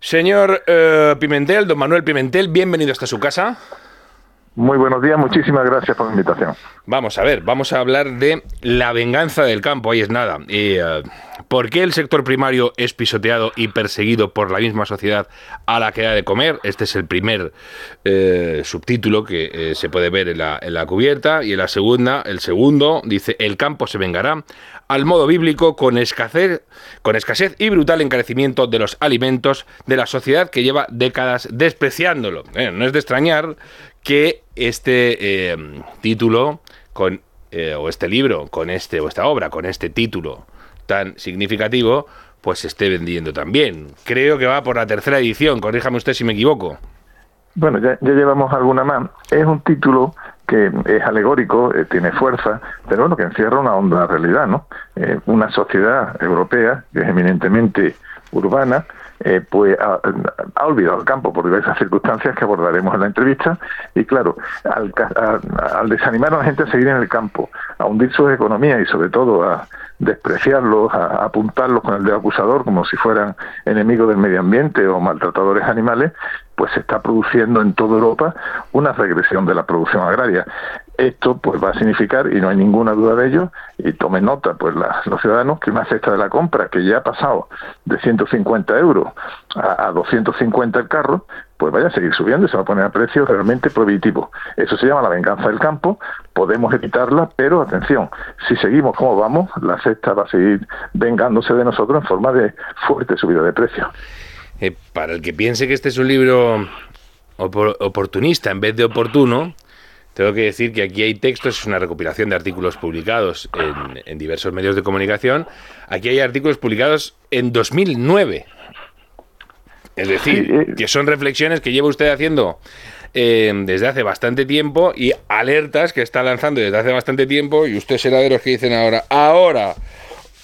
Señor eh, Pimentel, don Manuel Pimentel, bienvenido hasta su casa. Muy buenos días, muchísimas gracias por la invitación. Vamos a ver, vamos a hablar de la venganza del campo, ahí es nada. Y, eh, ¿Por qué el sector primario es pisoteado y perseguido por la misma sociedad a la que da de comer? Este es el primer eh, subtítulo que eh, se puede ver en la, en la cubierta. Y en la segunda, el segundo, dice, el campo se vengará al modo bíblico con escasez, con escasez y brutal encarecimiento de los alimentos de la sociedad que lleva décadas despreciándolo. no es de extrañar que este eh, título con, eh, o este libro con este o esta obra con este título tan significativo pues esté vendiendo también. Creo que va por la tercera edición, corríjame usted si me equivoco. Bueno, ya, llevamos alguna más. Es un título que es alegórico, eh, tiene fuerza, pero bueno, que encierra una honda realidad, ¿no? una sociedad europea que es eminentemente urbana, eh, pues ha, olvidado el campo por diversas circunstancias que abordaremos en la entrevista. Y claro, al, al, desanimar a la gente a seguir en el campo, a hundir su economía y sobre todo a despreciarlos, a, apuntarlos con el dedo acusador como si fueran enemigos del medio ambiente o maltratadores animales, pues se está produciendo en toda Europa una regresión de la producción agraria. Esto pues va a significar, y no hay ninguna duda de ello, y tomen nota pues los ciudadanos, que una cesta de la compra que ya ha pasado de 150 euros a, a 250 el carro, pues vaya a seguir subiendo y se va a poner a precios realmente prohibitivos. Eso se llama la venganza del campo, podemos evitarla, pero atención, si seguimos como vamos, la cesta va a seguir vengándose de nosotros en forma de fuerte subida de precios. Eh, para el que piense que este es un libro oportunista en vez de oportuno, tengo que decir que aquí hay textos, es una recopilación de artículos publicados en, diversos medios de comunicación. Aquí hay artículos publicados en 2009. Es decir, eh, que son reflexiones que lleva usted haciendo eh, desde hace bastante tiempo y alertas que está lanzando desde hace bastante tiempo y usted será de los que dicen ahora, ahora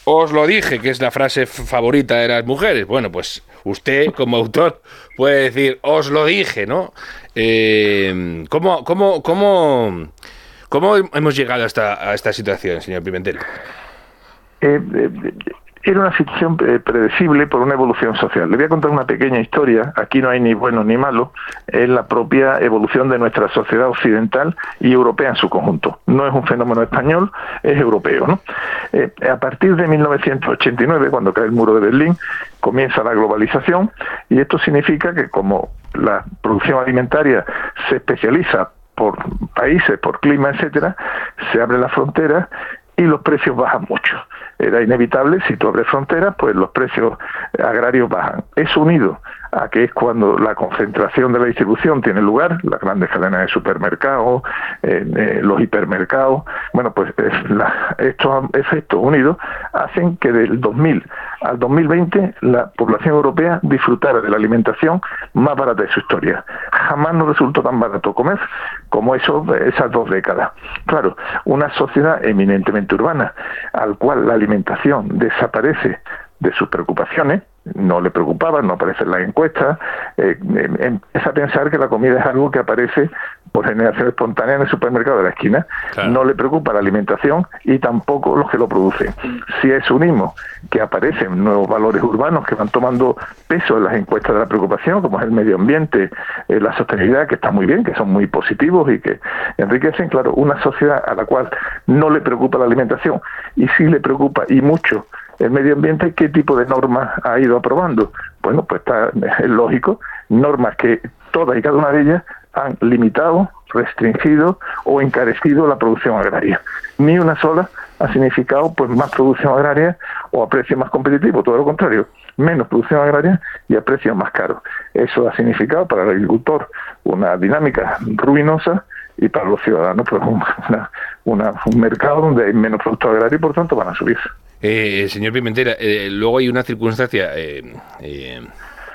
os lo dije, que es la frase favorita de las mujeres. Bueno, pues usted como autor puede decir, os lo dije, ¿no? Eh, ¿cómo, cómo, cómo, cómo hemos llegado a esta, a esta situación, señor Pimentel? Eh, era una ficción eh, predecible por una evolución social. Le voy a contar una pequeña historia, aquí no hay ni bueno ni malo, es la propia evolución de nuestra sociedad occidental y europea en su conjunto. No es un fenómeno español, es europeo. ¿no? Eh, a partir de 1989, cuando cae el muro de Berlín, comienza la globalización y esto significa que como la producción alimentaria se especializa por países, por clima, etcétera, se abren las fronteras y los precios bajan mucho era inevitable, si tú abres fronteras, pues los precios agrarios bajan. Eso unido a que es cuando la concentración de la distribución tiene lugar, las grandes cadenas de supermercados, eh, los hipermercados, bueno, pues estos efectos unidos hacen que del 2000 al 2020 la población europea disfrutara de la alimentación más barata de su historia. Jamás nos resultó tan barato comer como eso, esas dos décadas. Claro, una sociedad eminentemente urbana, al cual la alimentación desaparece de sus preocupaciones, no le preocupaba, no aparece en la encuesta, eh, em, empieza a pensar que la comida es algo que aparece por generación espontánea en el supermercado de la esquina. No le preocupa la alimentación y tampoco los que lo producen. Si a eso unimos que aparecen nuevos valores urbanos que van tomando peso en las encuestas de la preocupación, como es el medio ambiente, eh, la sostenibilidad, que está muy bien, que son muy positivos y que enriquecen, claro, una sociedad a la cual no le preocupa la alimentación y sí le preocupa y mucho el medio ambiente, ¿qué tipo de normas ha ido aprobando? Bueno, pues está, es lógico, normas que todas y cada una de ellas han limitado, restringido o encarecido la producción agraria. Ni una sola ha significado pues más producción agraria o a precio más competitivo, todo lo contrario, menos producción agraria y a precio más caro. Eso ha significado para el agricultor una dinámica ruinosa y para los ciudadanos pues un mercado donde hay menos producto agrario y por tanto van a subir. Eh, señor Pimentera, eh, luego hay una circunstancia eh,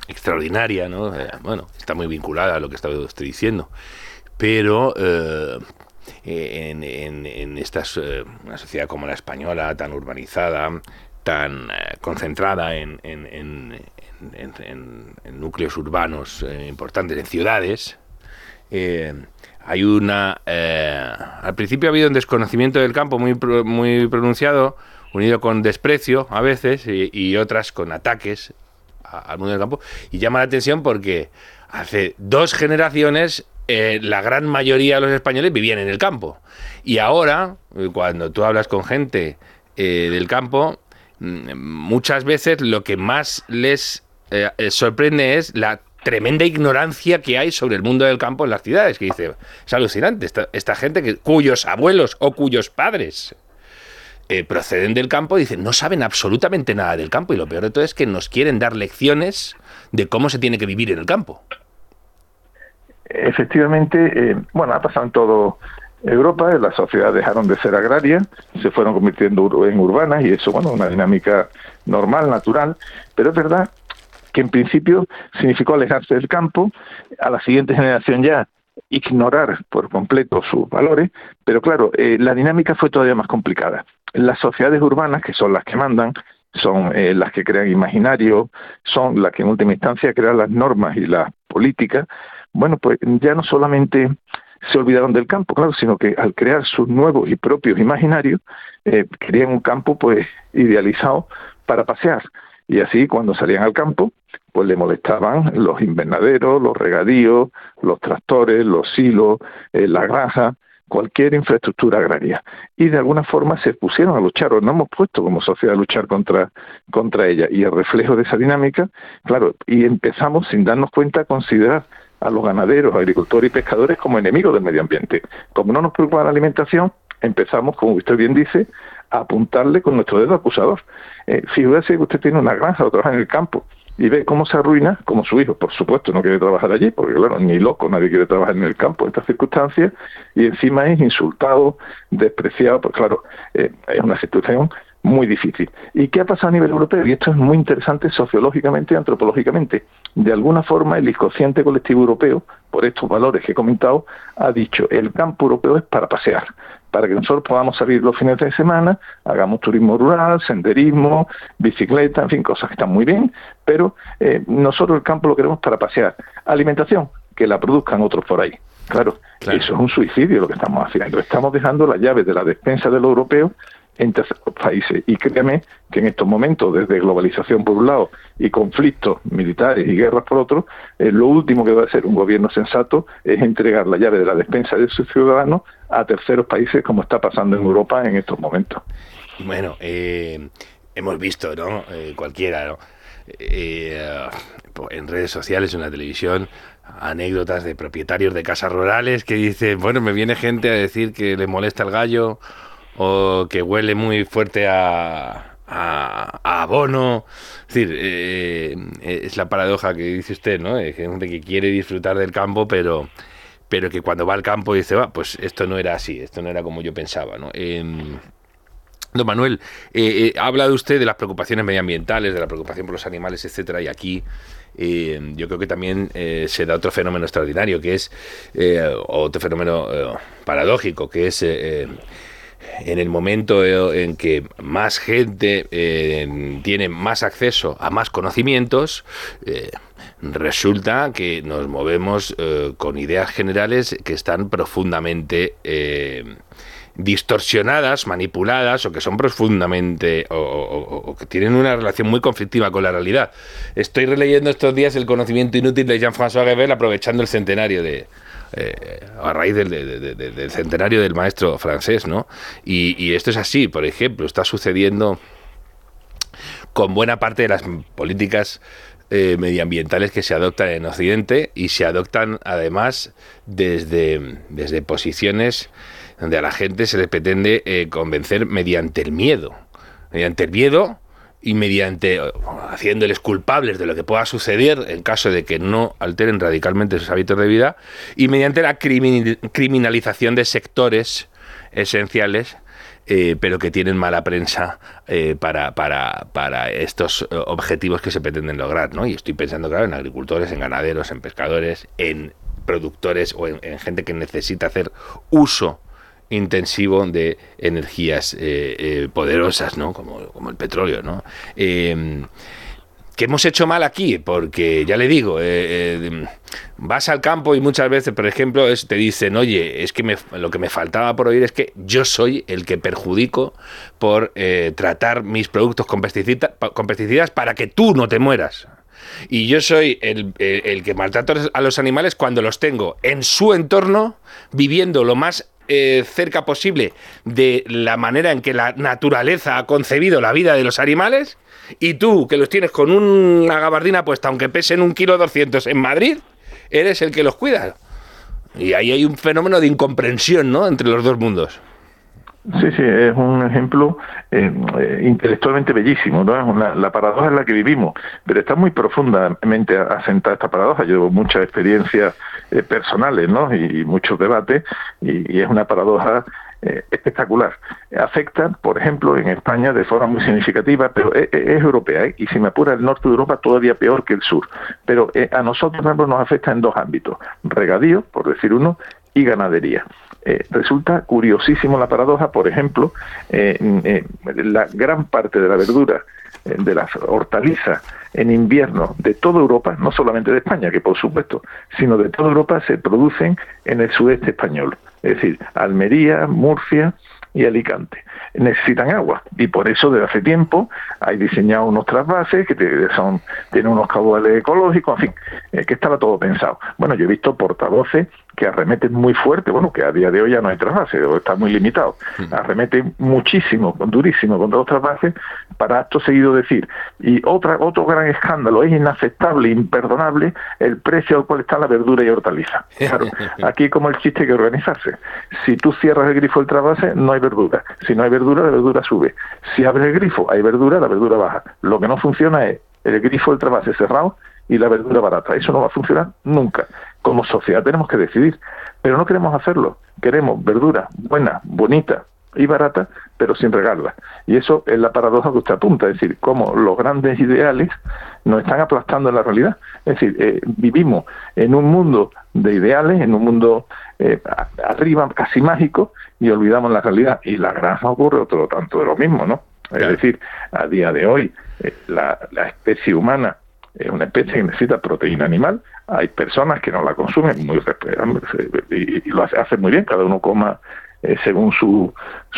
extraordinaria, ¿no? bueno, está muy vinculada a lo que estaba usted diciendo, pero en, en, esta una sociedad como la española, tan urbanizada, tan concentrada en, en, núcleos urbanos importantes, en ciudades, hay una... al principio ha habido un desconocimiento del campo muy, muy pronunciado, unido con desprecio a veces y, otras con ataques al mundo del campo. Y llama la atención porque hace dos generaciones eh, la gran mayoría de los españoles vivían en el campo. Y ahora, eh, cuando tú hablas con gente eh, del campo, mm, muchas veces lo que más les sorprende es la tremenda ignorancia que hay sobre el mundo del campo en las ciudades, que dice, es alucinante, esta, gente cuyos abuelos o cuyos padres proceden del campo, dicen, no saben absolutamente nada del campo. Y lo peor de todo es que nos quieren dar lecciones de cómo se tiene que vivir en el campo. Efectivamente, eh, bueno, ha pasado en todo Europa, las sociedades dejaron de ser agrarias, se fueron convirtiendo en urbanas y eso, bueno, una dinámica normal, natural, pero es verdad que en principio significó alejarse del campo, a la siguiente generación ya ignorar por completo sus valores, pero claro, eh, la dinámica fue todavía más complicada. Las sociedades urbanas, que son las que mandan, son eh, las que crean imaginario, son las que en última instancia crean las normas y las políticas, bueno, pues ya no solamente se olvidaron del campo, claro, sino que al crear sus nuevos y propios imaginarios, eh, querían un campo pues idealizado para pasear. Y así cuando salían al campo, pues le molestaban los invernaderos, los regadíos, los tractores, los silos, eh, la granja, cualquier infraestructura agraria. Y de alguna forma se pusieron a luchar, o no hemos puesto como sociedad a luchar contra, contra ella. Y el reflejo de esa dinámica, claro, y empezamos sin darnos cuenta a considerar a los ganaderos, agricultores y pescadores como enemigos del medio ambiente. Como no nos preocupa la alimentación, empezamos, como usted bien dice, a apuntarle con nuestro dedo acusador. Eh, fíjese que usted tiene una granja o trabaja en el campo y ve cómo se arruina, como su hijo, por supuesto, no quiere trabajar allí, porque claro, ni loco, nadie quiere trabajar en el campo en estas circunstancias, y encima es insultado, despreciado, pues claro, eh, es una situación muy difícil. ¿Y qué ha pasado a nivel europeo? Y esto es muy interesante sociológicamente y antropológicamente. De alguna forma, el inconsciente colectivo europeo, por estos valores que he comentado, ha dicho, el campo europeo es para pasear, para que nosotros podamos salir los fines de semana, hagamos turismo rural, senderismo, bicicleta, en fin, cosas que están muy bien, pero eh, nosotros el campo lo queremos para pasear. Alimentación, que la produzcan otros por ahí. Claro, claro, eso es un suicidio lo que estamos haciendo. Estamos dejando las llaves de la despensa de los europeos en terceros países. Y créame que en estos momentos, desde globalización por un lado y conflictos militares y guerras por otro, eh, lo último que debe hacer un gobierno sensato es entregar la llave de la despensa de sus ciudadanos a terceros países, como está pasando en Europa en estos momentos. Bueno, eh, hemos visto, ¿no? Eh, cualquiera, ¿no? en redes sociales, en la televisión, anécdotas de propietarios de casas rurales que dicen, bueno, me viene gente a decir que le molesta el gallo o que huele muy fuerte a, a, abono. Es decir, eh, es la paradoja que dice usted, ¿no? De gente que quiere disfrutar del campo, pero, pero que cuando va al campo dice, va, pues esto no era así, esto no era como yo pensaba, ¿no? Em, don Manuel, eh, eh, ha hablado usted de las preocupaciones medioambientales, de la preocupación por los animales, etcétera, y aquí yo creo que también se da otro fenómeno extraordinario, que es otro fenómeno paradójico, que es en el momento en que más gente eh, tiene más acceso a más conocimientos, eh, resulta que nos movemos eh, con ideas generales que están profundamente distorsionadas, manipuladas o que son profundamente o, que tienen una relación muy conflictiva con la realidad. Estoy releyendo estos días el conocimiento inútil de Jean-François Geber aprovechando el centenario de, eh, a raíz del, centenario del maestro francés, ¿no? Y, esto es así, por ejemplo, está sucediendo con buena parte de las políticas eh, medioambientales que se adoptan en Occidente y se adoptan además desde, desde posiciones donde a la gente se le pretende eh, convencer mediante el miedo. Mediante el miedo y mediante haciéndoles culpables de lo que pueda suceder en caso de que no alteren radicalmente sus hábitos de vida y mediante la criminalización de sectores esenciales eh, pero que tienen mala prensa eh, para, para, para, estos eh, objetivos que se pretenden lograr, ¿no? Y estoy pensando, claro, en agricultores, en ganaderos, en pescadores, en productores o en gente que necesita hacer uso intensivo de energías eh, eh, poderosas, ¿no? Como, como, el petróleo, ¿no? Eh, ¿Qué hemos hecho mal aquí? Porque ya le digo, vas al campo y muchas veces, por ejemplo, te dicen, oye, es que lo que me faltaba por oír es que yo soy el que perjudico por tratar mis productos con, pesticidas para que tú no te mueras. y yo soy el, que maltrato a los animales cuando los tengo en su entorno, viviendo lo más eh, cerca posible de la manera en que la naturaleza ha concebido la vida de los animales, y tú, que los tienes con una gabardina puesta, aunque pesen un kilo doscientos en Madrid, eres el que los cuida. Y ahí hay un fenómeno de incomprensión, ¿no?, entre los dos mundos. Sí, sí, es un ejemplo eh, eh, intelectualmente bellísimo, ¿no? la paradoja en la que vivimos, pero está muy profundamente asentada esta paradoja. Yo llevo muchas experiencias eh, personales, ¿no? Y, muchos debates, y, es una paradoja espectacular. Afecta, por ejemplo, en España de forma muy significativa, pero es, europea, y si me apura el norte de Europa todavía peor que el sur. Pero a nosotros, nos afecta en dos ámbitos, regadío, por decir uno, y ganadería. Eh, resulta curiosísimo la paradoja, por ejemplo, eh, eh, la gran parte de la verdura, de las hortalizas en invierno de toda Europa, no solamente de España, que por supuesto, sino de toda Europa se producen en el sudeste español, es decir, Almería, Murcia y Alicante necesitan agua y por eso desde hace tiempo hay diseñado unos trasvases que son tienen unos caudales ecológicos, en fin, que estaba todo pensado. Bueno, yo he visto portavoces que arremeten muy fuerte, bueno, que a día de hoy ya no hay trasvase, está muy limitado, mm. arremeten muchísimo, durísimo contra los trasvases, para acto seguido decir, y otra, otro gran escándalo, es inaceptable, imperdonable el precio al cual está la verdura y hortaliza. Claro, aquí como el chiste hay que organizarse. Si tú cierras el grifo del trasvase, no hay verdura. Si no hay verdura, la verdura sube. Si abres el grifo, hay verdura, la verdura baja. Lo que no funciona es el grifo del trasvase cerrado y la verdura barata. Eso no va a funcionar nunca. Como sociedad tenemos que decidir, pero no queremos hacerlo. Queremos verdura buena, bonita y barata, pero sin regarla. Y eso es la paradoja que usted apunta, es decir, cómo los grandes ideales nos están aplastando en la realidad. Es decir, eh, vivimos en un mundo de ideales, en un mundo eh, arriba casi mágico, y olvidamos la realidad. Y la granja ocurre otro tanto de lo mismo, ¿no? Es decir, a día de hoy, eh, la especie humana es una especie que necesita proteína animal. Hay personas que no la consumen muy y, lo hacen muy bien, cada uno coma eh, según su,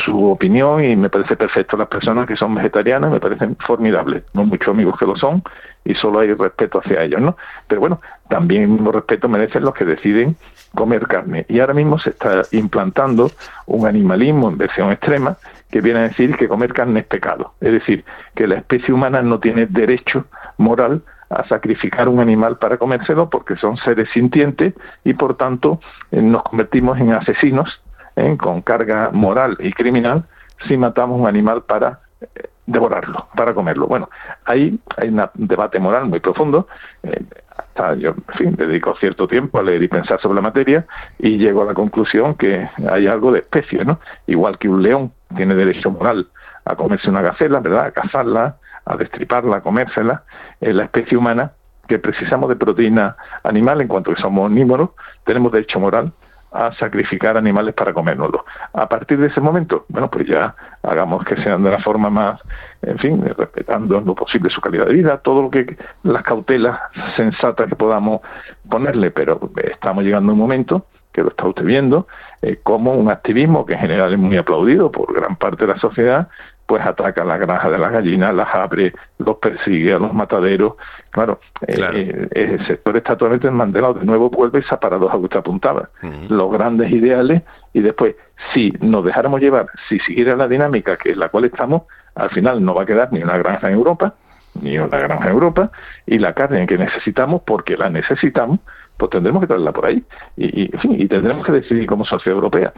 su opinión y me parece perfecto las personas que son vegetarianas, me parecen formidables. No muchos amigos que lo son y solo hay respeto hacia ellos, ¿no? Pero bueno, también respeto merecen los que deciden comer carne. Y ahora mismo se está implantando un animalismo en versión extrema que viene a decir que comer carne es pecado. Es decir, que la especie humana no tiene derecho moral a sacrificar un animal para comérselo porque son seres sintientes y por tanto eh, nos convertimos en asesinos eh, con carga moral y criminal si matamos un animal para eh, devorarlo, para comerlo. Bueno, ahí hay un debate moral muy profundo. hasta yo, en fin, dedico cierto tiempo a leer y pensar sobre la materia y llego a la conclusión que hay algo de especie, ¿no? Igual que un león tiene derecho moral a comerse una gacela, ¿verdad? A cazarla, a destriparla, a comérsela, en la especie humana, que precisamos de proteína animal, en cuanto que somos omnívoros, tenemos derecho moral a sacrificar animales para comérnoslos. A partir de ese momento, bueno, pues ya hagamos que sean de la forma más, en fin, respetando lo posible su calidad de vida, todo lo que las cautelas sensatas que podamos ponerle, pero estamos llegando a un momento que lo está usted viendo, eh, como un activismo que en general es muy aplaudido por gran parte de la sociedad, pues ataca las granjas de las gallinas, las abre, los persigue a los mataderos. Claro, eh, eh, el sector está totalmente desmantelado. De nuevo vuelve esa paradoja que usted apuntaba. Los grandes ideales y después, si nos dejáramos llevar, si siguiera la dinámica que es la cual estamos, al final no va a quedar ni una granja en Europa, ni una granja en Europa, y la carne que necesitamos, porque la necesitamos, pues tendremos que traerla por ahí. Y, y, y tendremos que decidir como sociedad europea.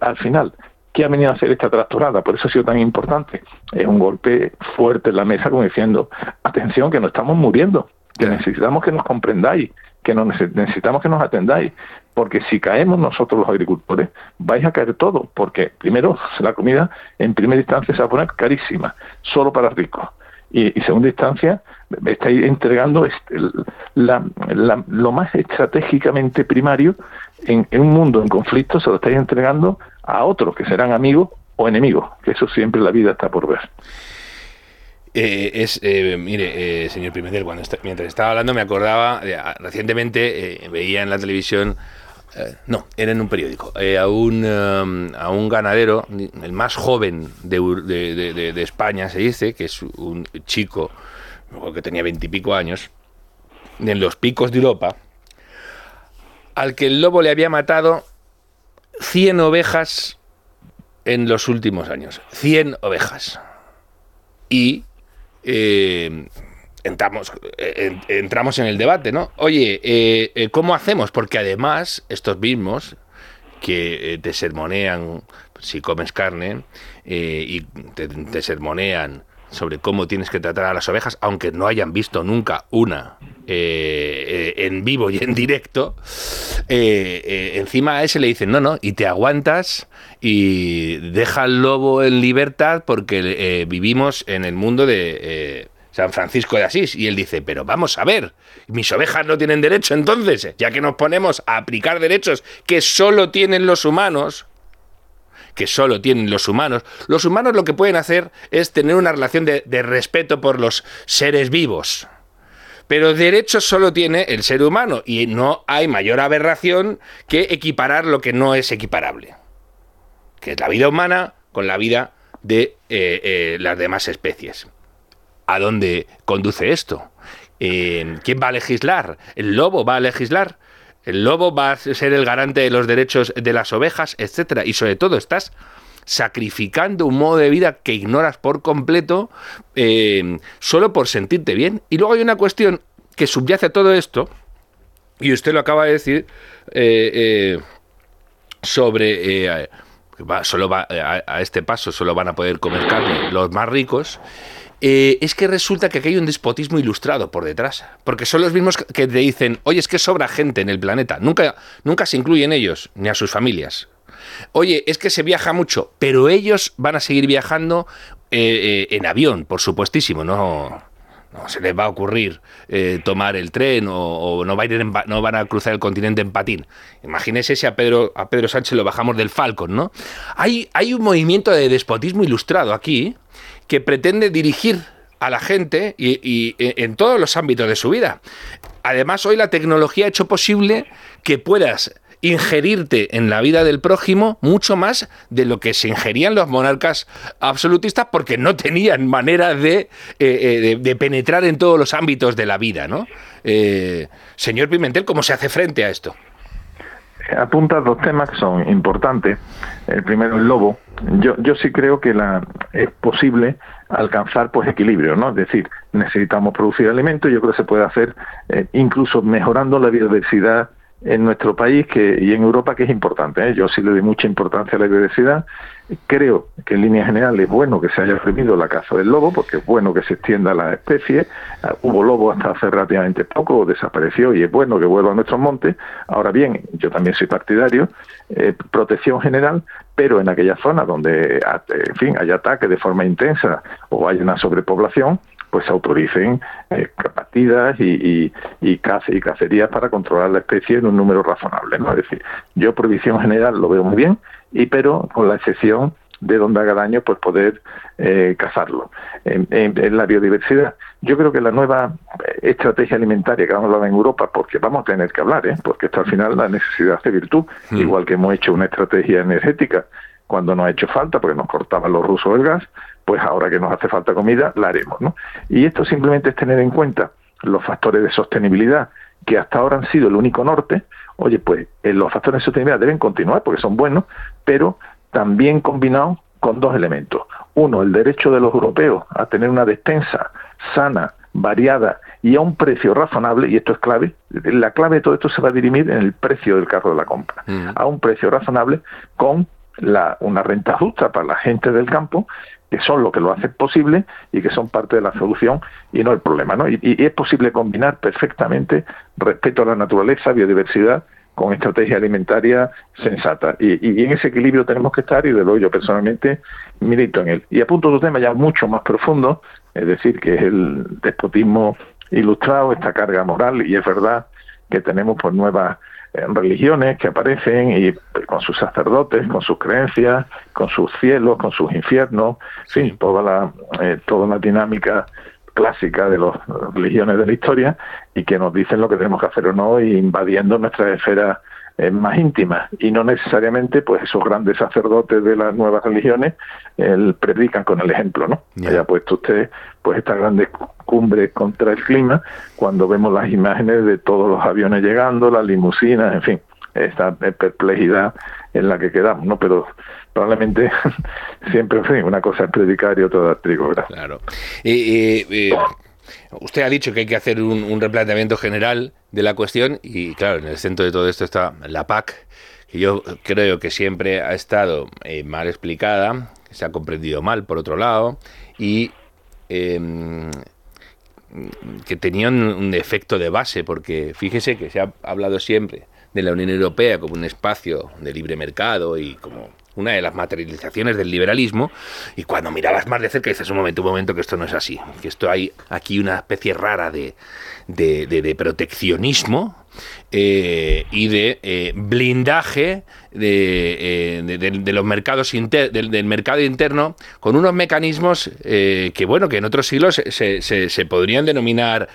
Al final, ¿Qué ha venido a hacer esta tractorada? Por eso ha sido tan importante. Es un golpe fuerte en la mesa como diciendo, atención, que nos estamos muriendo, que necesitamos que nos comprendáis, que necesitamos que nos atendáis, porque si caemos nosotros los agricultores, vais a caer todo, porque primero la comida en primera instancia se va a poner carísima, solo para ricos. Y, en segunda instancia, estáis entregando este, lo más estratégicamente primario en, en, un mundo en conflicto, se lo estáis entregando a otros que serán amigos o enemigos, que eso siempre la vida está por ver. Eh, es, eh, mire, eh, señor Pimentel, cuando mientras estaba hablando me acordaba, ah, recientemente veía en la televisión, no, era en un periódico, a, un, um, a un ganadero, el más joven de, de, de, España se dice, que es un chico que tenía veintipico años, en los picos de Europa, al que el lobo le había matado 100 ovejas en los últimos años. 100 ovejas. Y eh, entramos, eh, entramos en el debate, ¿no? Oye, eh, ¿cómo hacemos? Porque además, estos mismos que te sermonean si comes carne y te sermonean sobre cómo tienes que tratar a las ovejas, aunque no hayan visto nunca una eh, eh, en vivo y en directo, eh, encima a ese le dicen, no, no, y te aguantas y deja al lobo en libertad porque vivimos en el mundo de... San Francisco de Asís. Y él dice, pero vamos a ver, mis ovejas no tienen derecho entonces, ya que nos ponemos a aplicar derechos que solo tienen los humanos, que solo tienen los humanos. Los humanos lo que pueden hacer es tener una relación de, respeto por los seres vivos. Pero derechos solo tiene el ser humano y no hay mayor aberración que equiparar lo que no es equiparable, que es la vida humana con la vida de eh, eh, las demás especies. ¿A dónde conduce esto? ¿Quién va a legislar? ¿El lobo va a legislar? El lobo va a ser el garante de los derechos de las ovejas, etcétera. Y sobre todo estás sacrificando un modo de vida que ignoras por completo eh, solo por sentirte bien. Y luego hay una cuestión que subyace a todo esto, y usted lo acaba de decir, eh, eh, sobre... solo va, a, este paso solo van a poder comer carne los más ricos. Eh, es que resulta que aquí hay un despotismo ilustrado por detrás. Porque son los mismos que te dicen, oye, es que sobra gente en el planeta. Nunca, nunca se incluyen ellos, ni a sus familias. Oye, es que se viaja mucho, pero ellos van a seguir viajando eh, eh, en avión, por supuestísimo, no, no se les va a ocurrir tomar el tren o, no, van a cruzar el continente en patín. Imagínese si a Pedro, a Pedro Sánchez lo bajamos del Falcon, ¿no? Hay, hay un movimiento de despotismo ilustrado aquí que pretende dirigir a la gente y, en todos los ámbitos de su vida. Además, hoy la tecnología ha hecho posible que puedas ingerirte en la vida del prójimo mucho más de lo que se ingerían los monarcas absolutistas porque no tenían manera de, eh, eh, penetrar en todos los ámbitos de la vida, ¿no? Eh, señor Pimentel, ¿cómo se hace frente a esto? Apunta dos temas que son importantes. El primero, el lobo, yo, yo sí creo que la, es posible alcanzar pues equilibrio, ¿no? Es decir, necesitamos producir alimentos, yo creo que se puede hacer eh, incluso mejorando la biodiversidad en nuestro país que, y en Europa que es importante. ¿eh? Yo sí le doy mucha importancia a la biodiversidad. Creo que en línea general es bueno que se haya prohibido la caza del lobo, porque es bueno que se extienda la especie. Ah, hubo lobo hasta hace relativamente poco, desapareció y es bueno que vuelva a nuestros montes. Ahora bien, yo también soy partidario, eh, protección general, pero en aquellas zonas donde, ah, en fin, hay ataques de forma intensa o hay una sobrepoblación, pues se autoricen eh, partidas y, y, cacerías para controlar la especie en un número razonable. ¿no? Es decir, yo prohibición general lo veo muy bien, y pero con la excepción de donde haga daño, pues poder eh, cazarlo. En, la biodiversidad, yo creo que la nueva estrategia alimentaria que vamos a hablar en Europa, porque vamos a tener que hablar, ¿eh? porque esto al final la necesidad hace virtud, hmm. igual que hemos hecho una estrategia energética cuando nos ha hecho falta, porque nos cortaban los rusos el gas, pues ahora que nos hace falta comida, la haremos. ¿no? Y esto simplemente es tener en cuenta los factores de sostenibilidad que hasta ahora han sido el único norte, oye, pues eh, los factores de sostenibilidad deben continuar porque son buenos, pero también combinados con dos elementos. Uno, el derecho de los europeos a tener una despensa sana, variada y a un precio razonable, y esto es clave, la clave de todo esto se va a dirimir en el precio del carro de la compra, mm. a un precio razonable con la, una renta justa para la gente del campo, que son lo que lo hace posible y que son parte de la solución y no el problema. ¿no? Y, es posible combinar perfectamente respeto a la naturaleza, biodiversidad, con estrategia alimentaria sensata. Y, en ese equilibrio tenemos que estar y de luego yo personalmente milito en él. Y apunto otro tema ya mucho más profundo, es decir, que es el despotismo ilustrado, esta carga moral, y es verdad que tenemos por nuevas religiones que aparecen y con sus sacerdotes, con sus creencias, con sus cielos, con sus infiernos, sí, toda la, eh, toda una dinámica clásica de las religiones de la historia y que nos dicen lo que tenemos que hacer o no, invadiendo nuestra esfera eh, más íntimas y no necesariamente pues esos grandes sacerdotes de las nuevas religiones el, predican con el ejemplo, ¿no? Haya puesto usted pues esta grande cumbre contra el clima cuando vemos las imágenes de todos los aviones llegando, las limusinas, en fin, esta perplejidad en la que quedamos, ¿no? Pero probablemente siempre, en fin, una cosa es predicar y otra dar trigo, ¿verdad? Claro. y Usted ha dicho que hay que hacer un, replanteamiento general de la cuestión y claro, en el centro de todo esto está la PAC, que yo creo que siempre ha estado eh, mal explicada, se ha comprendido mal por otro lado y em, que tenía un, un efecto de base, porque fíjese que se ha hablado siempre de la Unión Europea como un espacio de libre mercado y como una de las materializaciones del liberalismo, y cuando mirabas más de cerca dices, un momento, un momento, que esto no es así, que esto hay aquí una especie rara de, de, de proteccionismo eh, y de eh, blindaje de, eh, los mercados del, mercado interno con unos mecanismos que bueno que en otros siglos se, se, podrían denominar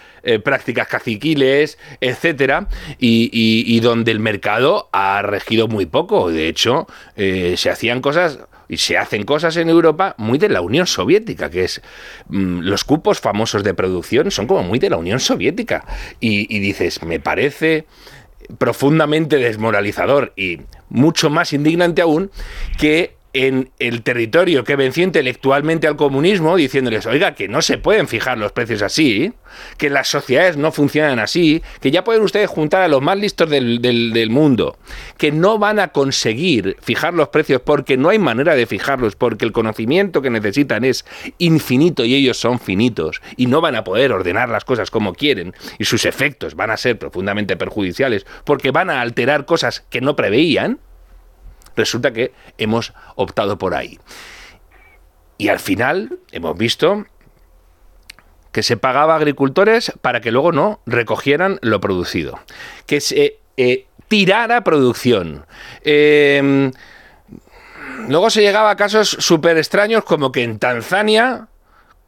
prácticas caciquiles etcétera y, y, donde el mercado ha regido muy poco. De hecho se hacían cosas y se hacen cosas en Europa muy de la Unión Soviética, que es mm, los cupos famosos de producción son como muy de la Unión Soviética. Y, y dices, me parece profundamente desmoralizador y mucho más indignante aún que en el territorio que venció intelectualmente al comunismo, diciéndoles, oiga, que no se pueden fijar los precios así, que las sociedades no funcionan así, que ya pueden ustedes juntar a los más listos del, del, mundo, que no van a conseguir fijar los precios porque no hay manera de fijarlos, porque el conocimiento que necesitan es infinito y ellos son finitos, y no van a poder ordenar las cosas como quieren, y sus efectos van a ser profundamente perjudiciales, porque van a alterar cosas que no preveían, resulta que hemos optado por ahí. Y al final hemos visto que se pagaba a agricultores para que luego no recogieran lo producido, que se eh, tirara producción. Em, luego se llegaba a casos súper extraños como que en Tanzania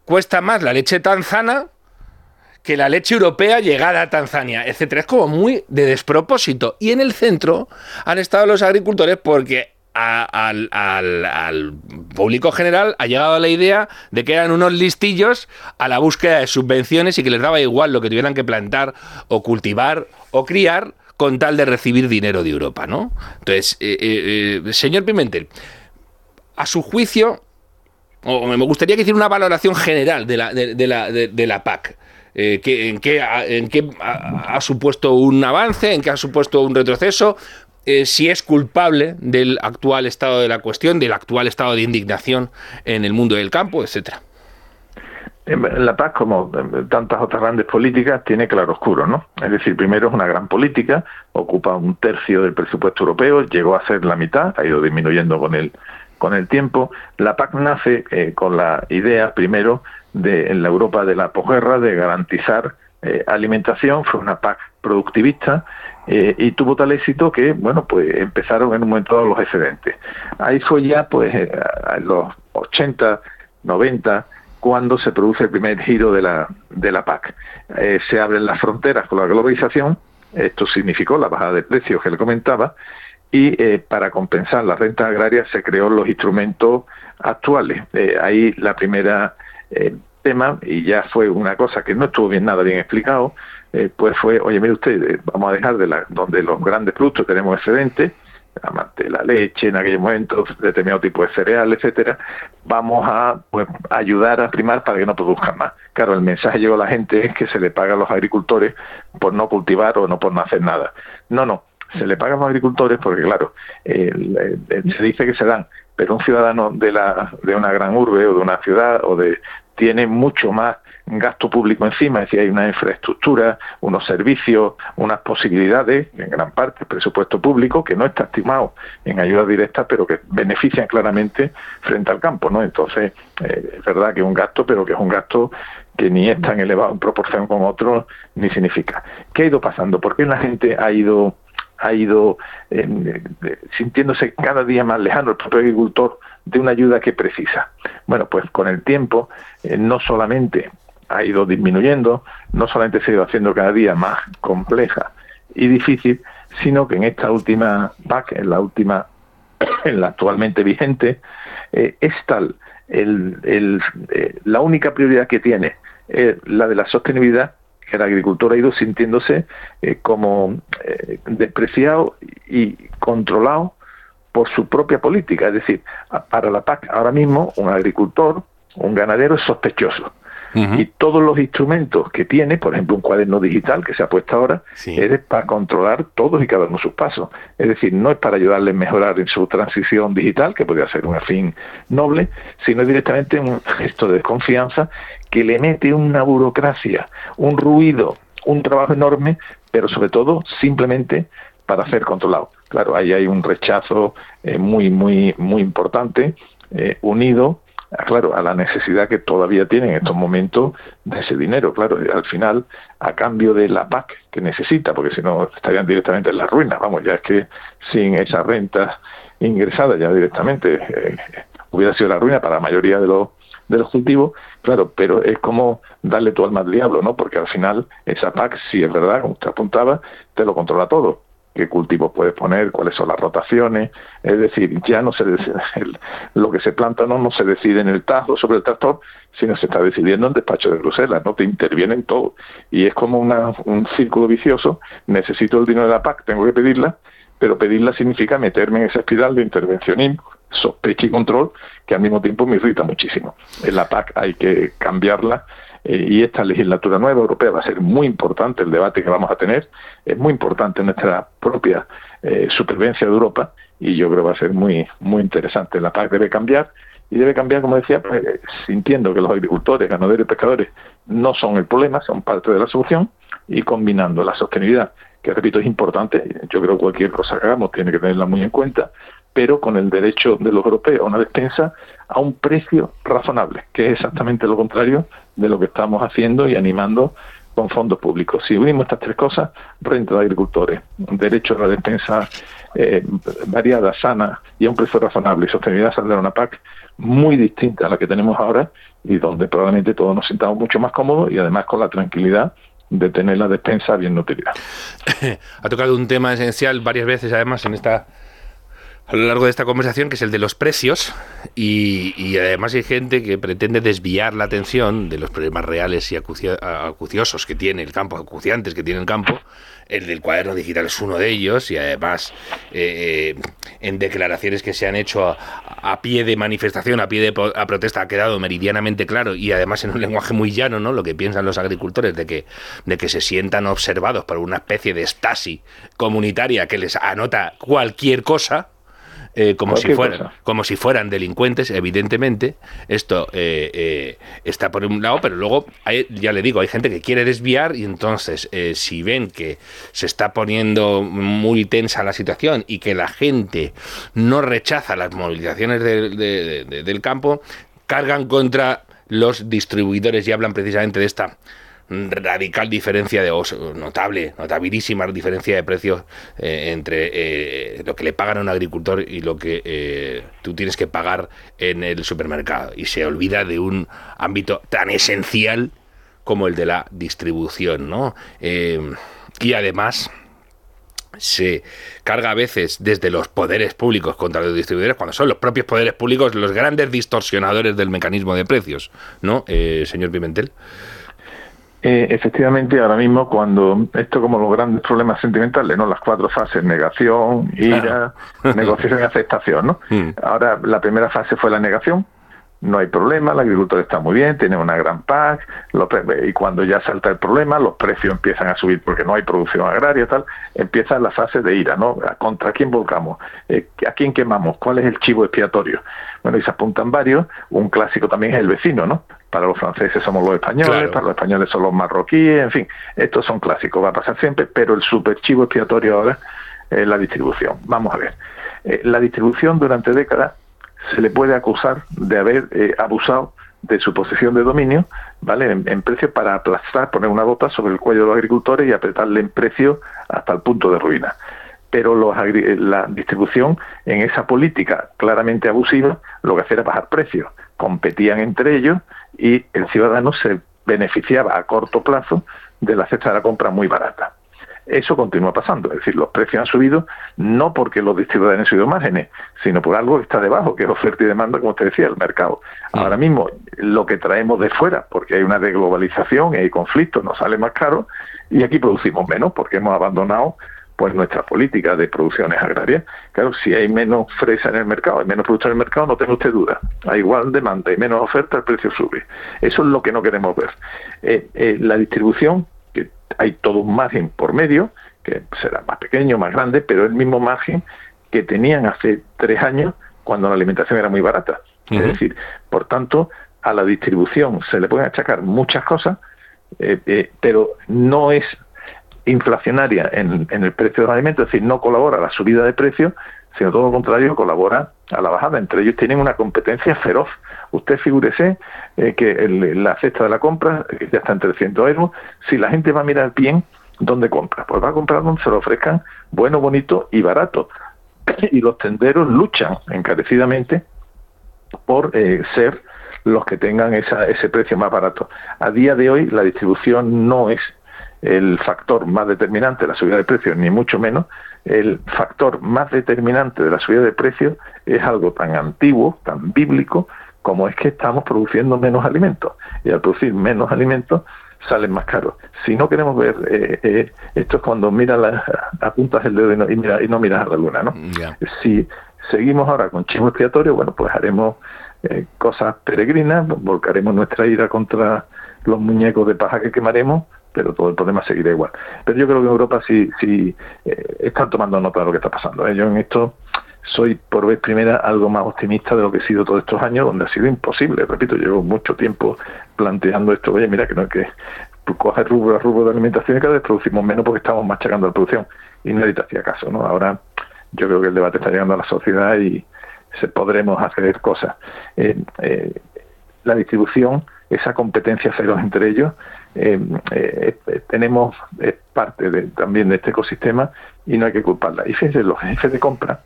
cuesta más la leche tanzana que la leche europea llegara a Tanzania, etcétera. Es como muy de despropósito. Y en el centro han estado los agricultores porque al, público general ha llegado la idea de que eran unos listillos a la búsqueda de subvenciones y que les daba igual lo que tuvieran que plantar o cultivar o criar con tal de recibir dinero de Europa, ¿no? Entonces, eh, eh, eh, señor Pimentel, a su juicio, o me gustaría que hiciera una valoración general de la, de la PAC. Eh, en qué, ha, supuesto un avance, en qué ha supuesto un retroceso, eh, si es culpable del actual estado de la cuestión, del actual estado de indignación en el mundo del campo, etcétera. La paz, como tantas otras grandes políticas, tiene claroscuro, ¿no? Es decir, primero es una gran política, ocupa un tercio del presupuesto europeo, llegó a ser la mitad, ha ido disminuyendo con el, con el tiempo. La PAC nace eh, con la idea, primero, de, en la Europa de la posguerra de garantizar eh, alimentación, fue una PAC productivista eh, y tuvo tal éxito que, bueno, pues empezaron en un momento dado los excedentes. Ahí fue ya, pues, eh, en los 80, 90, cuando se produce el primer giro de la, de la PAC. se abren las fronteras con la globalización, esto significó la bajada de precios que le comentaba, y para compensar las rentas agrarias se creó los instrumentos actuales. ahí la primera tema, y ya fue una cosa que no estuvo bien nada bien explicado, eh, pues fue, oye, mire usted, eh, vamos a dejar de la, donde los grandes productos tenemos excedentes, la leche en aquel momento, determinado tipo de cereal, etcétera, vamos a pues, ayudar a primar para que no produzcan más. Claro, el mensaje llegó a la gente es que se le paga a los agricultores por no cultivar o no por no hacer nada. No, no, se le paga a los agricultores porque, claro, se dice que se dan, pero un ciudadano de, la, de una gran urbe o de una ciudad o de, tiene mucho más gasto público encima, es decir, hay una infraestructura, unos servicios, unas posibilidades, en gran parte presupuesto público, que no está estimado en ayuda directa, pero que benefician claramente frente al campo, ¿no? Entonces, eh, es verdad que es un gasto, pero que es un gasto que ni es tan elevado en proporción con otros, ni significa. ¿Qué ha ido pasando? ¿Por qué la gente ha ido ha ido eh, sintiéndose cada día más lejano el propio agricultor de una ayuda que precisa. Bueno, pues con el tiempo eh, no solamente ha ido disminuyendo, no solamente se ha ido haciendo cada día más compleja y difícil, sino que en esta última PAC, en la última, en la actualmente vigente, eh, es tal el, el, eh, la única prioridad que tiene la de la sostenibilidad el agricultor ha ido sintiéndose eh, como eh, despreciado y controlado por su propia política. Es decir, para la PAC ahora mismo un agricultor, un ganadero es sospechoso y todos los instrumentos que tiene, por ejemplo, un cuaderno digital que se ha puesto ahora, es para controlar todos y cada uno de sus pasos. Es decir, no es para ayudarle a mejorar en su transición digital, que podría ser un fin noble, sino directamente un gesto de desconfianza que le mete una burocracia, un ruido, un trabajo enorme, pero sobre todo simplemente para ser controlado. Claro, ahí hay un rechazo eh, muy, muy, muy importante, eh, unido Ah, claro, a la necesidad que todavía tienen en estos momentos de ese dinero, claro, al final, a cambio de la PAC que necesita, porque si no estarían directamente en la ruina, vamos, ya es que sin esa renta ingresada ya directamente eh, hubiera sido la ruina para la mayoría de los de los cultivos, claro, pero es como darle tu alma al diablo, ¿no? Porque al final esa PAC, si es verdad, como usted apuntaba, te lo controla todo. Qué cultivos puedes poner, cuáles son las rotaciones, es decir, ya no se lo que se planta no, no se decide en el tajo sobre el tractor, sino se está decidiendo en despacho de Bruselas, no te intervienen todo. Y es como un círculo vicioso, necesito el dinero de la PAC, tengo que pedirla, pero pedirla significa meterme en esa espiral de intervencionismo, sospecha y control, que al mismo tiempo me irrita muchísimo. En la PAC hay que cambiarla eh, y esta legislatura nueva europea va a ser muy importante el debate que vamos a tener, es muy importante nuestra propia eh, supervivencia de Europa y yo creo que va a ser muy, muy interesante. La PAC debe cambiar y debe cambiar, como decía, pues, sintiendo que los agricultores, ganaderos y pescadores no son el problema, son parte de la solución y combinando la sostenibilidad, que repito es importante, yo creo que cualquier cosa que hagamos tiene que tenerla muy en cuenta, pero con el derecho de los europeos a una despensa a un precio razonable, que es exactamente lo contrario de lo que estamos haciendo y animando con fondos públicos. Si unimos estas tres cosas, renta de agricultores, derecho a la despensa eh, variada, sana y a un precio razonable y sostenibilidad, saldrá una PAC muy distinta a la que tenemos ahora y donde probablemente todos nos sintamos mucho más cómodos y además con la tranquilidad de tener la despensa bien nutrida. ha tocado un tema esencial varias veces además en esta a lo largo de esta conversación, que es el de los precios, y, además hay gente que pretende desviar la atención de los problemas reales y acuciosos que tiene el campo, acuciantes que tiene el campo. El del cuaderno digital es uno de ellos, y además eh, eh, en declaraciones que se han hecho a, pie de manifestación, a pie de protesta, ha quedado meridianamente claro, y además en un lenguaje muy llano, ¿no? Lo que piensan los agricultores de que, de que se sientan observados por una especie de estasi comunitaria que les anota cualquier cosa eh, como, si fueran, como si fueran delincuentes, evidentemente. Esto eh, eh, está por un lado, pero luego, ya le digo, hay gente que quiere desviar y entonces, si ven que se está poniendo muy tensa la situación y que la gente no rechaza las movilizaciones del campo, cargan contra los distribuidores y hablan precisamente de esta radical diferencia de notable, notabilísima diferencia de precios eh, entre eh, lo que le pagan a un agricultor y lo que eh, tú tienes que pagar en el supermercado. Y se olvida de un ámbito tan esencial como el de la distribución, ¿no? y además se carga a veces desde los poderes públicos contra los distribuidores, cuando son los propios poderes públicos los grandes distorsionadores del mecanismo de precios, ¿no, señor Pimentel? Eh, efectivamente, ahora mismo, cuando esto como los grandes problemas sentimentales, ¿no? Las cuatro fases, negación, ira, negociación y aceptación, ¿no? Mm. Ahora, la primera fase fue la negación, no hay problema, el agricultor está muy bien, tiene una gran paz, y cuando ya salta el problema, los precios empiezan a subir porque no hay producción agraria, tal, empieza la fase de ira, ¿no? ¿Contra quién volcamos? Eh, ¿A quién quemamos? ¿Cuál es el chivo expiatorio? Bueno, y se apuntan varios, un clásico también es el vecino, ¿no? Para los franceses somos los españoles, para los españoles son los marroquíes, en fin, estos son clásicos, va a pasar siempre, pero el super chivo expiatorio ahora es la distribución. Vamos a ver, eh, la distribución durante décadas se le puede acusar de haber eh, abusado de su posición de dominio, ¿vale? En, precio para aplastar, poner una gota sobre el cuello de los agricultores y apretarle en precio hasta el punto de ruina. Pero los, eh, la distribución en esa política claramente abusiva lo que hacía era bajar precios. Competían entre ellos y el ciudadano se beneficiaba a corto plazo de la cesta de la compra muy barata. Eso continúa pasando, es decir, los precios han subido no porque los distribuidores han subido márgenes, sino por algo que está debajo, que es oferta y demanda, como te decía, el mercado. Ahora mismo, lo que traemos de fuera, porque hay una deglobalización y hay conflictos, nos sale más caro, y aquí producimos menos porque hemos abandonado pues nuestra política de producciones agrarias. Claro, si hay menos fresa en el mercado, hay menos producción en el mercado, no tengo usted duda. Hay igual demanda y menos oferta, el precio sube. Eso es lo que no queremos ver. Eh, eh, la distribución, que hay todo un margen por medio, que será más pequeño, más grande, pero el mismo margen que tenían hace tres años cuando la alimentación era muy barata. Es decir, por tanto, a la distribución se le pueden achacar muchas cosas, eh, pero no es inflacionaria en, el precio de los alimentos, es decir, no colabora a la subida de precios, sino todo lo contrario, colabora a la bajada. Entre ellos tienen una competencia feroz. Usted figúrese eh, que la cesta de la compra ya está en 300 euros. Si la gente va a mirar bien, ¿dónde compra? Pues va a comprar donde se lo ofrezcan bueno, bonito y barato. Y los tenderos luchan encarecidamente por eh, ser los que tengan ese precio más barato. A día de hoy la distribución no es el factor más determinante de la subida de precios, ni mucho menos. El factor más determinante de la subida de precios es algo tan antiguo, tan bíblico, como es que estamos produciendo menos alimentos. Y al producir menos alimentos salen más caros. Si no queremos ver, eh, eh, esto es cuando miras la, apuntas el dedo y no, y, mira, y no miras a la luna, ¿no? Si seguimos ahora con chivo expiatorio, bueno, pues haremos eh, cosas peregrinas, volcaremos nuestra ira contra los muñecos de paja que quemaremos, pero todo el problema seguirá igual. Pero yo creo que en Europa sí, sí eh, están tomando nota de lo que está pasando. ¿eh? Yo en esto soy por vez primera algo más optimista de lo que he sido todos estos años, donde ha sido imposible. Repito, llevo mucho tiempo planteando esto. Oye, mira que no es que coger rubro a rubro de alimentación y cada vez producimos menos porque estamos machacando la producción. Y nadie te hacía caso, ¿no? Ahora yo creo que el debate está llegando a la sociedad y se podremos hacer cosas. Eh, la distribución, esa competencia feroz entre ellos, eh, eh, tenemos parte de, también de este ecosistema y no hay que culparla. Y fíjense, los jefes de compra,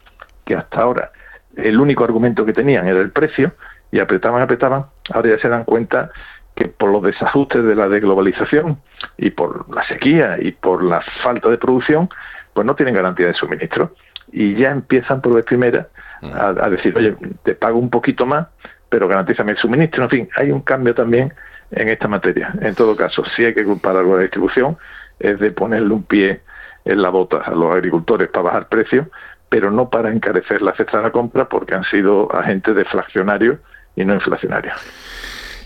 que hasta ahora el único argumento que tenían era el precio, y apretaban, apretaban, ahora ya se dan cuenta que por los desajustes de la deglobalización y por la sequía y por la falta de producción, pues no tienen garantía de suministro. Y ya empiezan por vez primera a decir, oye, te pago un poquito más, pero garantízame el suministro. En fin, hay un cambio también en esta materia. En todo caso, si hay que culpar algo de la distribución, es de ponerle un pie en la bota a los agricultores para bajar precios, pero no para encarecer la cesta de la compra porque han sido agentes deflacionarios y no inflacionarios.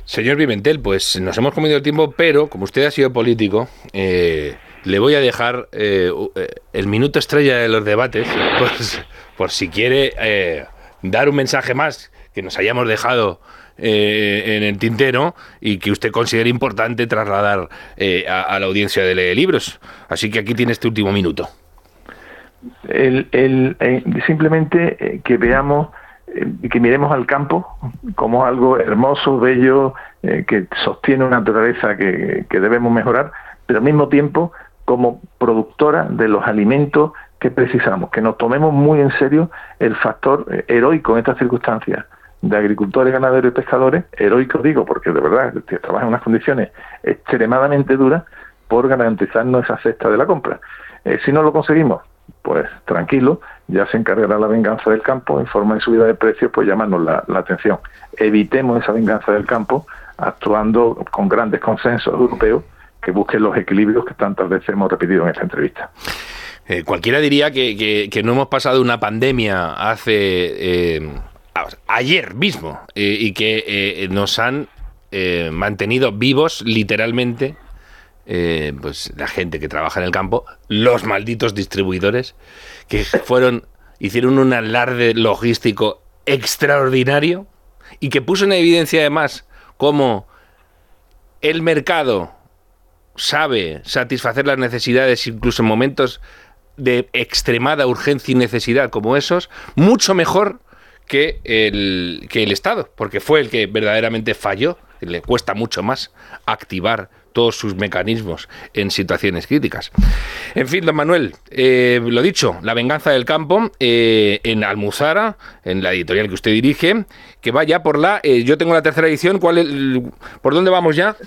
Señor Pimentel, pues nos hemos comido el tiempo, pero como usted ha sido político, eh, le voy a dejar eh, eh, el minuto estrella de los debates, pues, por si quiere dar un mensaje más que nos hayamos dejado eh, en el tintero y que usted considere importante trasladar eh, a, la audiencia de libros. Así que aquí tiene este último minuto. El, eh, simplemente que veamos y que miremos al campo como algo hermoso, bello, que sostiene una naturaleza que debemos mejorar, pero al mismo tiempo como productora de los alimentos que precisamos, que nos tomemos muy en serio el factor heroico en estas circunstancias de agricultores, ganaderos y pescadores, heroicos digo, porque de verdad trabajan en unas condiciones extremadamente duras por garantizarnos esa cesta de la compra. Eh, si no lo conseguimos, pues tranquilo, ya se encargará la venganza del campo en forma de subida de precios, pues llamarnos la, atención. Evitemos esa venganza del campo actuando con grandes consensos europeos que busquen los equilibrios que tantas veces hemos repetido en esta entrevista. Eh, cualquiera diría que, que, no hemos pasado una pandemia hace eh, ayer mismo eh, y que eh, nos han eh, mantenido vivos literalmente pues la gente que trabaja en el campo, los malditos distribuidores que fueron hicieron un alarde logístico extraordinario y que puso en evidencia además cómo el mercado sabe satisfacer las necesidades incluso en momentos de extremada urgencia y necesidad como esos, mucho mejor que el, que el Estado, porque fue el que verdaderamente falló. Le cuesta mucho más activar todos sus mecanismos en situaciones críticas. En fin, don Manuel, eh, lo dicho, La venganza del campo eh, en Almuzara, en la editorial que usted dirige, que vaya por la... Eh, yo tengo la tercera edición, ¿cuál ¿por dónde vamos ya?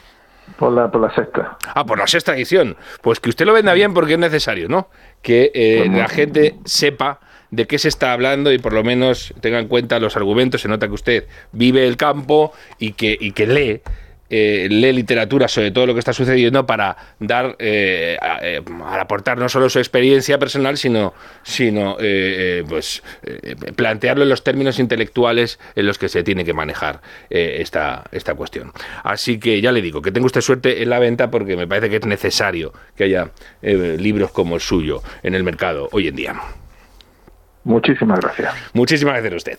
Por la, por la sexta. Ah, por la sexta edición. Pues que usted lo venda bien porque es necesario, ¿no? Que la gente sepa de qué se está hablando y por lo menos tenga en cuenta los argumentos. Se nota que usted vive el campo y que, y que lee eh, lee literatura sobre todo lo que está sucediendo para dar, eh, eh aportar no solo su experiencia personal, sino, sino eh, pues plantearlo en los términos intelectuales en los que se tiene que manejar esta, esta cuestión. Así que ya le digo, que tenga usted suerte en la venta porque me parece que es necesario que haya libros como el suyo en el mercado hoy en día. Muchísimas gracias. Muchísimas gracias a usted.